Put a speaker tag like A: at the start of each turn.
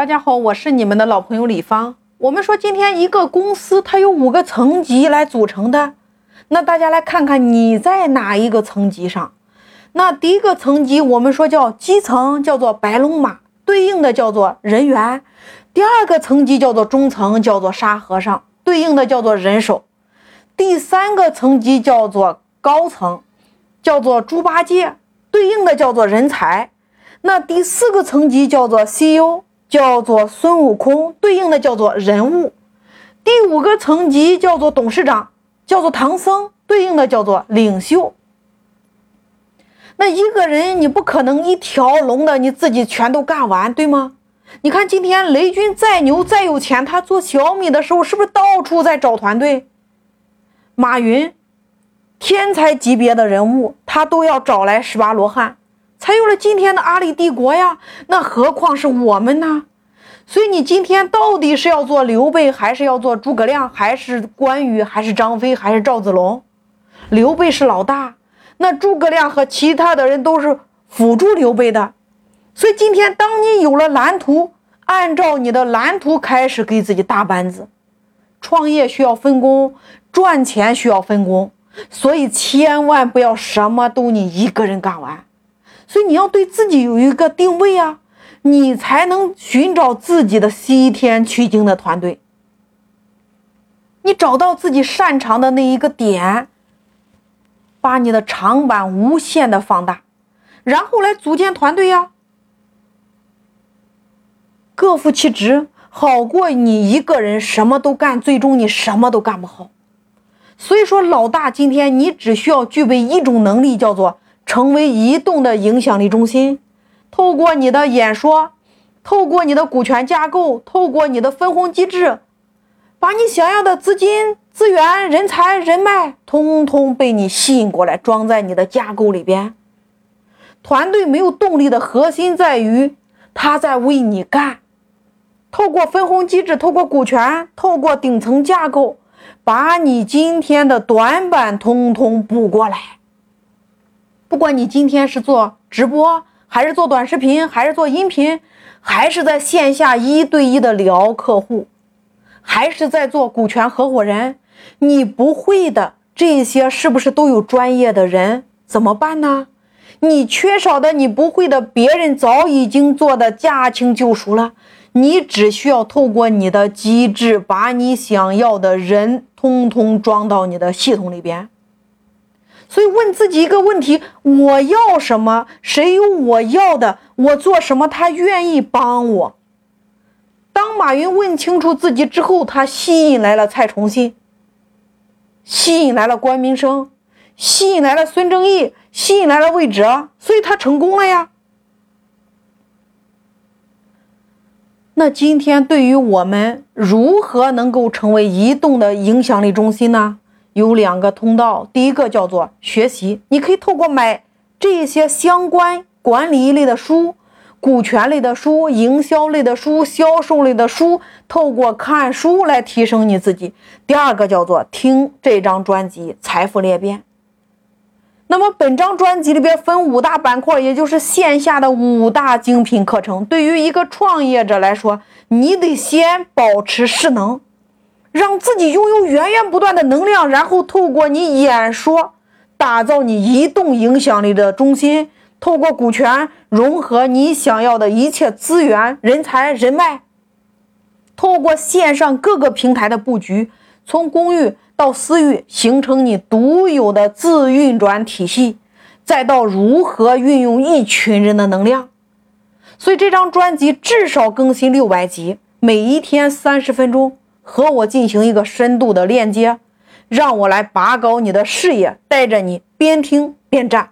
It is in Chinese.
A: 大家好，我是你们的老朋友李芳。我们说今天一个公司它有五个层级来组成的，那大家来看看你在哪一个层级上？那第一个层级我们说叫基层，叫做白龙马，对应的叫做人员；第二个层级叫做中层，叫做沙和尚，对应的叫做人手；第三个层级叫做高层，叫做猪八戒，对应的叫做人才。那第四个层级叫做 CEO。叫做孙悟空，对应的叫做人物；第五个层级叫做董事长，叫做唐僧，对应的叫做领袖。那一个人你不可能一条龙的你自己全都干完，对吗？你看今天雷军再牛再有钱，他做小米的时候是不是到处在找团队？马云，天才级别的人物，他都要找来十八罗汉。才有了今天的阿里帝国呀，那何况是我们呢？所以你今天到底是要做刘备，还是要做诸葛亮，还是关羽，还是张飞，还是赵子龙？刘备是老大，那诸葛亮和其他的人都是辅助刘备的。所以今天当你有了蓝图，按照你的蓝图开始给自己搭班子。创业需要分工，赚钱需要分工，所以千万不要什么都你一个人干完。所以你要对自己有一个定位啊，你才能寻找自己的西天取经的团队。你找到自己擅长的那一个点，把你的长板无限的放大，然后来组建团队呀。各负其职，好过你一个人什么都干，最终你什么都干不好。所以说，老大，今天你只需要具备一种能力，叫做。成为移动的影响力中心，透过你的演说，透过你的股权架构，透过你的分红机制，把你想要的资金、资源、人才、人脉，通通被你吸引过来，装在你的架构里边。团队没有动力的核心在于他在为你干。透过分红机制，透过股权，透过顶层架构，把你今天的短板通通补过来。不管你今天是做直播，还是做短视频，还是做音频，还是在线下一对一的聊客户，还是在做股权合伙人，你不会的这些是不是都有专业的人？怎么办呢？你缺少的，你不会的，别人早已经做的驾轻就熟了，你只需要透过你的机制，把你想要的人通通装到你的系统里边。所以问自己一个问题：我要什么？谁有我要的？我做什么？他愿意帮我。当马云问清楚自己之后，他吸引来了蔡崇信，吸引来了关明生，吸引来了孙正义，吸引来了魏哲，所以他成功了呀。那今天对于我们如何能够成为移动的影响力中心呢？有两个通道，第一个叫做学习，你可以透过买这些相关管理类的书、股权类的书、营销类的书、销售类的书，透过看书来提升你自己。第二个叫做听这张专辑《财富裂变》。那么本张专辑里边分五大板块，也就是线下的五大精品课程。对于一个创业者来说，你得先保持势能。让自己拥有源源不断的能量，然后透过你演说，打造你移动影响力的中心。透过股权融合你想要的一切资源、人才、人脉。透过线上各个平台的布局，从公域到私域，形成你独有的自运转体系，再到如何运用一群人的能量。所以这张专辑至少更新六百集，每一天三十分钟。和我进行一个深度的链接，让我来拔高你的视野，带着你边听边战。